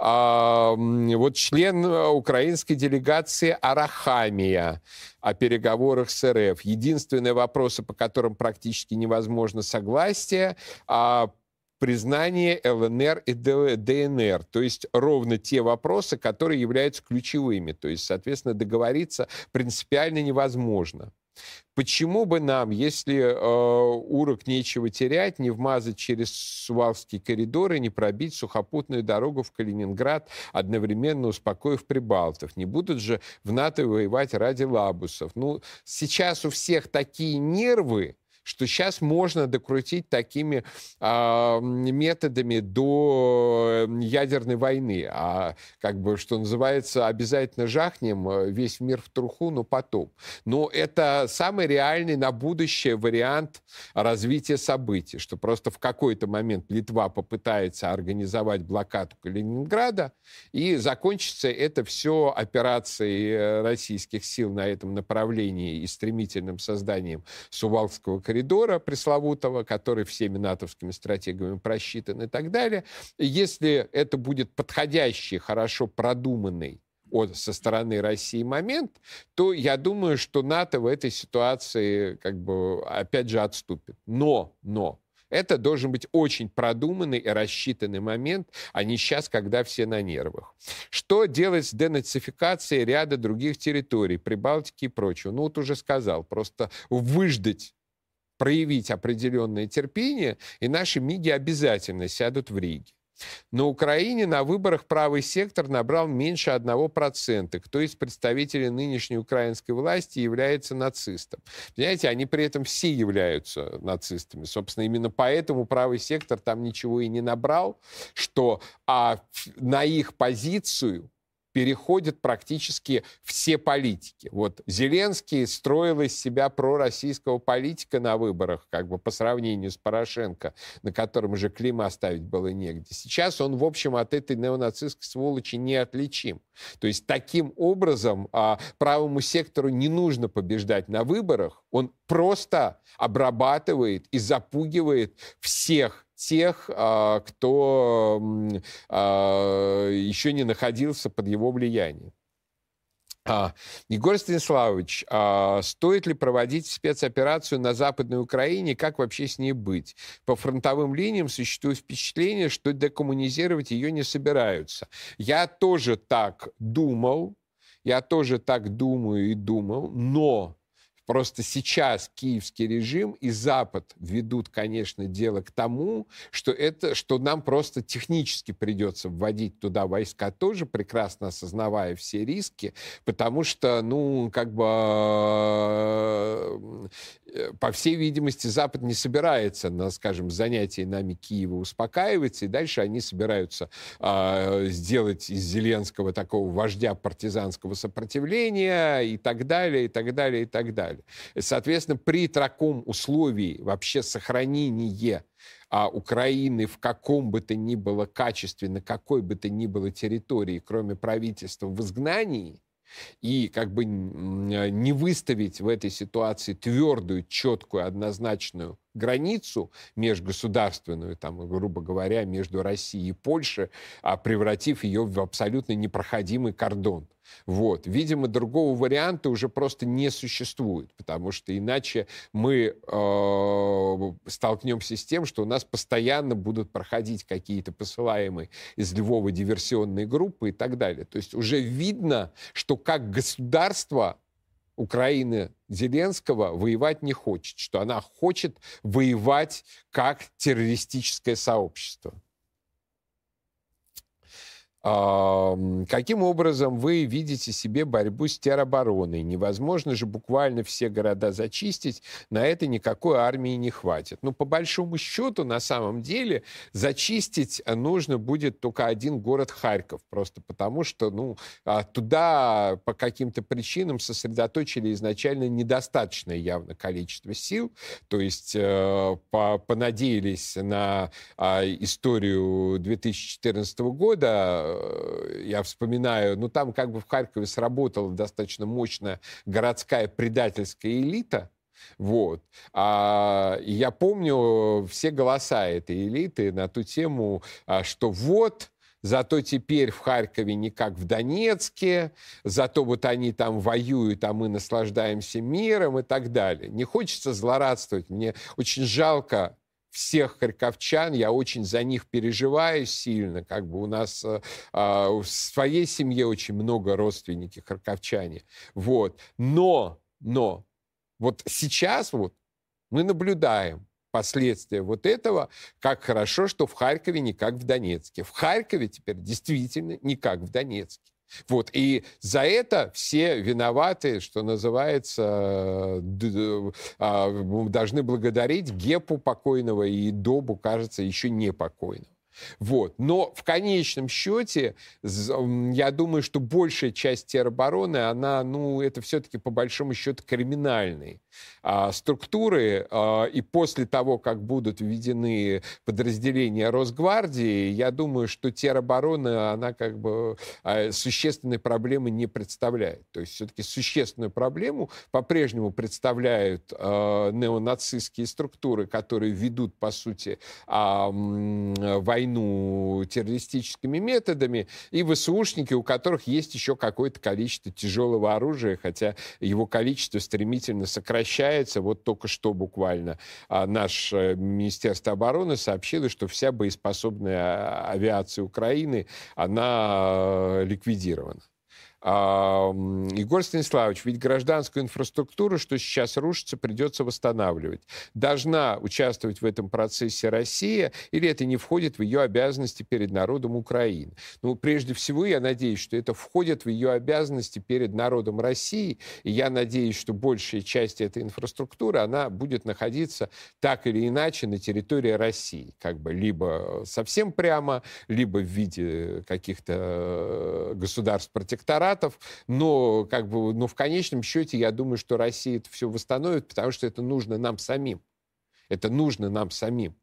А, вот член украинской делегации Арахамия о переговорах с РФ. Единственные вопросы, по которым практически невозможно согласие, а признание ЛНР и ДНР, то есть ровно те вопросы, которые являются ключевыми, то есть, соответственно, договориться принципиально невозможно. Почему бы нам, если э, урок нечего терять, не вмазать через Сувалский коридор и не пробить сухопутную дорогу в Калининград, одновременно успокоив прибалтов? Не будут же в НАТО воевать ради лабусов. Ну, сейчас у всех такие нервы, что сейчас можно докрутить такими э, методами до ядерной войны. А как бы, что называется, обязательно жахнем э, весь мир в труху, но потом. Но это самый реальный на будущее вариант развития событий, что просто в какой-то момент Литва попытается организовать блокаду Калининграда, и закончится это все операцией э, российских сил на этом направлении и стремительным созданием Сувалского коридора коридора пресловутого, который всеми натовскими стратегами просчитан и так далее. Если это будет подходящий, хорошо продуманный от, со стороны России момент, то я думаю, что НАТО в этой ситуации как бы опять же отступит. Но, но, это должен быть очень продуманный и рассчитанный момент, а не сейчас, когда все на нервах. Что делать с денацификацией ряда других территорий, Прибалтики и прочего? Ну, вот уже сказал, просто выждать проявить определенное терпение, и наши МИГи обязательно сядут в Риге. На Украине на выборах правый сектор набрал меньше 1%. Кто из представителей нынешней украинской власти является нацистом? Понимаете, они при этом все являются нацистами. Собственно, именно поэтому правый сектор там ничего и не набрал, что а на их позицию переходят практически все политики. Вот Зеленский строил из себя пророссийского политика на выборах, как бы по сравнению с Порошенко, на котором уже клима оставить было негде. Сейчас он, в общем, от этой неонацистской сволочи не отличим. То есть таким образом а, правому сектору не нужно побеждать на выборах, он просто обрабатывает и запугивает всех тех, а, кто а, еще не находился под его влиянием. А, Егор Станиславович, стоит ли проводить спецоперацию на Западной Украине, как вообще с ней быть? По фронтовым линиям существует впечатление, что декоммунизировать ее не собираются. Я тоже так думал, я тоже так думаю и думал, но Просто сейчас киевский режим и Запад ведут, конечно, дело к тому, что это, что нам просто технически придется вводить туда войска тоже, прекрасно осознавая все риски, потому что, ну, как бы э, по всей видимости, Запад не собирается на, скажем, занятии нами Киева успокаиваться, и дальше они собираются э, сделать из Зеленского такого вождя партизанского сопротивления и так далее, и так далее, и так далее. Соответственно, при таком условии вообще сохранение а Украины в каком бы то ни было качестве, на какой бы то ни было территории, кроме правительства в изгнании, и как бы не выставить в этой ситуации твердую, четкую, однозначную границу межгосударственную, там, грубо говоря, между Россией и Польшей, а превратив ее в абсолютно непроходимый кордон. Вот. Видимо, другого варианта уже просто не существует, потому что иначе мы э, столкнемся с тем, что у нас постоянно будут проходить какие-то посылаемые из Львова диверсионные группы и так далее. То есть уже видно, что как государство Украины Зеленского воевать не хочет, что она хочет воевать как террористическое сообщество. Каким образом вы видите себе борьбу с теробороной? Невозможно же буквально все города зачистить, на это никакой армии не хватит. Ну, по большому счету, на самом деле, зачистить нужно будет только один город Харьков, просто потому что, ну, а, туда по каким-то причинам сосредоточили изначально недостаточное явно количество сил, то есть э, понадеялись на а, историю 2014 года, я вспоминаю, ну там как бы в Харькове сработала достаточно мощная городская предательская элита, вот. А, я помню все голоса этой элиты на ту тему, а, что вот, Зато теперь в Харькове не как в Донецке, зато вот они там воюют, а мы наслаждаемся миром и так далее. Не хочется злорадствовать. Мне очень жалко всех харьковчан, я очень за них переживаю сильно, как бы у нас э, а, в своей семье очень много родственники харьковчане, вот, но, но, вот сейчас вот мы наблюдаем последствия вот этого, как хорошо, что в Харькове не как в Донецке. В Харькове теперь действительно не как в Донецке. Вот. И за это все виноваты, что называется, а, должны благодарить Гепу покойного и Добу, кажется, еще не покойного. Вот. Но в конечном счете, я думаю, что большая часть теробороны, она, ну, это все-таки по большому счету криминальные а, структуры. А, и после того, как будут введены подразделения Росгвардии, я думаю, что тероборона, она как бы а, существенной проблемы не представляет. То есть все-таки существенную проблему по-прежнему представляют а, неонацистские структуры, которые ведут, по сути, а, войну войну террористическими методами, и ВСУшники, у которых есть еще какое-то количество тяжелого оружия, хотя его количество стремительно сокращается. Вот только что буквально а, наше Министерство обороны сообщило, что вся боеспособная а, авиация Украины, она а, ликвидирована. Егор Станиславович, ведь гражданскую инфраструктуру, что сейчас рушится, придется восстанавливать. Должна участвовать в этом процессе Россия, или это не входит в ее обязанности перед народом Украины? Ну, прежде всего, я надеюсь, что это входит в ее обязанности перед народом России, и я надеюсь, что большая часть этой инфраструктуры, она будет находиться так или иначе на территории России, как бы либо совсем прямо, либо в виде каких-то э, государств-протекторатов, Эмиратов, но как бы, но в конечном счете я думаю, что Россия это все восстановит, потому что это нужно нам самим. Это нужно нам самим.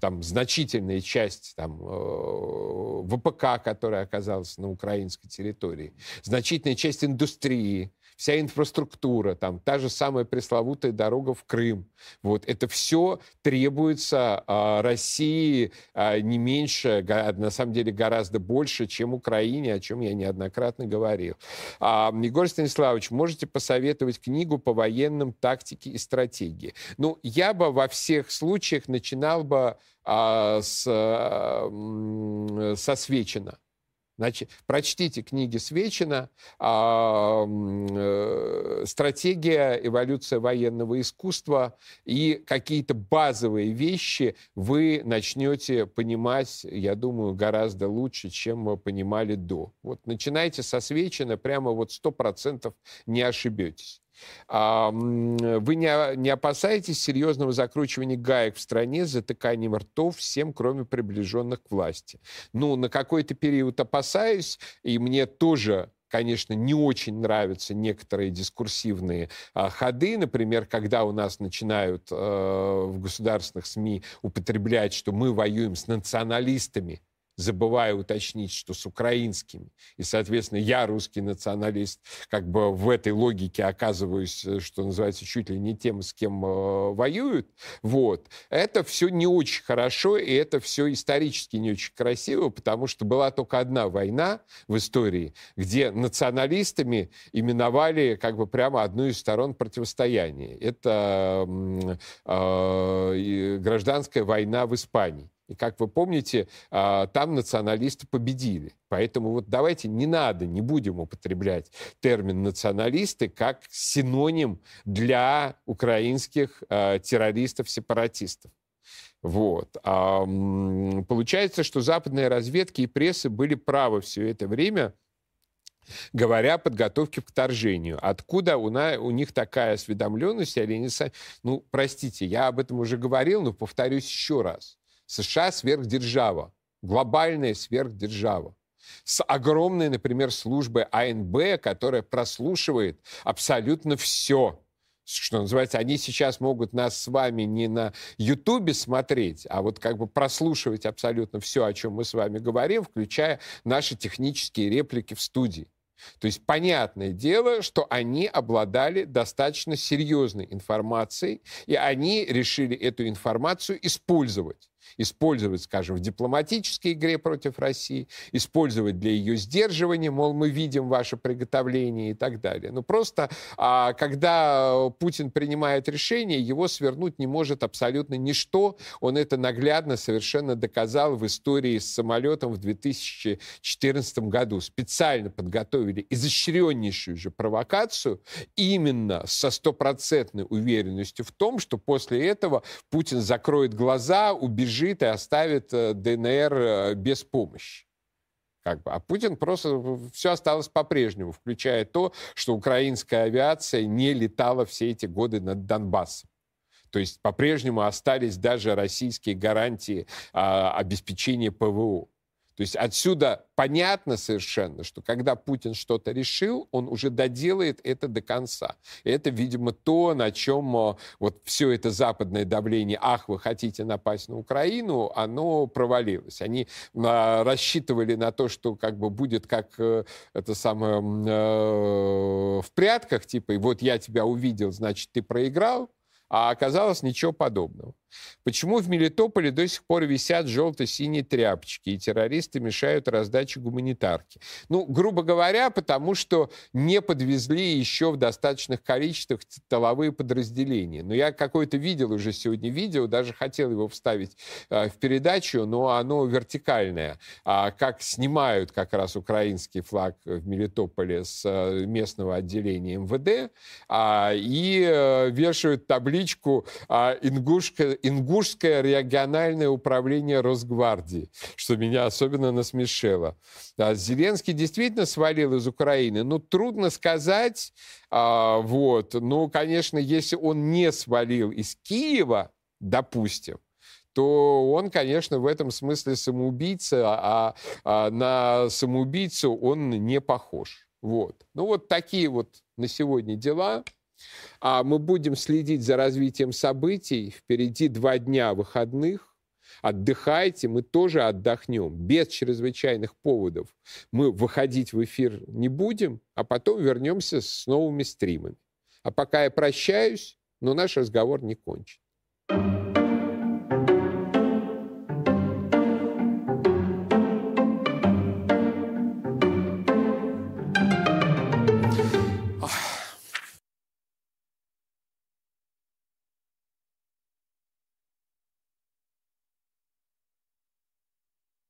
Там значительная часть там, э, ВПК, которая оказалась на украинской территории, значительная часть индустрии, вся инфраструктура, там, та же самая пресловутая дорога в Крым. Вот, это все требуется э, России э, не меньше, на самом деле гораздо больше, чем Украине, о чем я неоднократно говорил. А, Егор Станиславович, можете посоветовать книгу по военным тактике и стратегии? Ну, я бы во всех случаях начинал бы а, с, а, со Свечина Значит, прочтите книги Свечина а, э, «Стратегия, эволюция военного искусства» и какие-то базовые вещи вы начнете понимать, я думаю, гораздо лучше, чем вы понимали до. Вот начинайте со Свечина, прямо вот сто процентов не ошибетесь. А, вы не, не опасаетесь серьезного закручивания гаек в стране затыканием ртов всем, кроме приближенных к власти? Ну, на какой-то период опасаюсь, и мне тоже конечно, не очень нравятся некоторые дискурсивные а, ходы. Например, когда у нас начинают а, в государственных СМИ употреблять, что мы воюем с националистами, забывая уточнить, что с украинскими. И, соответственно, я, русский националист, как бы в этой логике оказываюсь, э, что называется, чуть ли не тем, с кем э, воюют. Вот. Это все не очень хорошо, и это все исторически не очень красиво, потому что была только одна война в истории, где националистами именовали как бы прямо одну из сторон противостояния. Это э, гражданская война в Испании. И, как вы помните, а, там националисты победили. Поэтому вот давайте не надо, не будем употреблять термин националисты как синоним для украинских а, террористов-сепаратистов. Вот. А, получается, что западные разведки и прессы были правы все это время, говоря о подготовке к вторжению. Откуда у, на, у них такая осведомленность? Или не, ну, простите, я об этом уже говорил, но повторюсь еще раз. США сверхдержава, глобальная сверхдержава с огромной, например, службой АНБ, которая прослушивает абсолютно все. Что называется, они сейчас могут нас с вами не на Ютубе смотреть, а вот как бы прослушивать абсолютно все, о чем мы с вами говорим, включая наши технические реплики в студии. То есть понятное дело, что они обладали достаточно серьезной информацией, и они решили эту информацию использовать использовать, скажем, в дипломатической игре против России, использовать для ее сдерживания, мол, мы видим ваше приготовление и так далее. Но просто, а, когда Путин принимает решение, его свернуть не может абсолютно ничто. Он это наглядно совершенно доказал в истории с самолетом в 2014 году. Специально подготовили изощреннейшую же провокацию именно со стопроцентной уверенностью в том, что после этого Путин закроет глаза, убежит убежит и оставит э, ДНР э, без помощи. Как бы. А Путин просто все осталось по-прежнему, включая то, что украинская авиация не летала все эти годы над Донбассом. То есть по-прежнему остались даже российские гарантии а, обеспечения ПВО. То есть отсюда понятно совершенно, что когда Путин что-то решил, он уже доделает это до конца. И это, видимо, то, на чем э, вот все это западное давление, ах, вы хотите напасть на Украину, оно провалилось. Они а, рассчитывали на то, что как бы будет как э, это самое э, в прятках, типа, и вот я тебя увидел, значит, ты проиграл, а оказалось ничего подобного. Почему в Мелитополе до сих пор висят желто-синие тряпочки, и террористы мешают раздаче гуманитарки? Ну, грубо говоря, потому что не подвезли еще в достаточных количествах тыловые подразделения. Но я какое-то видел уже сегодня видео, даже хотел его вставить э, в передачу, но оно вертикальное. А как снимают как раз украинский флаг в Мелитополе с э, местного отделения МВД а, и э, вешают табличку а, «Ингушка Ингушское региональное управление Росгвардии, что меня особенно насмешило. Да, Зеленский действительно свалил из Украины. Ну, трудно сказать. А, вот. Ну, конечно, если он не свалил из Киева, допустим, то он, конечно, в этом смысле самоубийца, а, а на самоубийцу он не похож. Вот. Ну, вот такие вот на сегодня дела. А мы будем следить за развитием событий. Впереди два дня выходных. Отдыхайте, мы тоже отдохнем. Без чрезвычайных поводов мы выходить в эфир не будем, а потом вернемся с новыми стримами. А пока я прощаюсь, но наш разговор не кончен.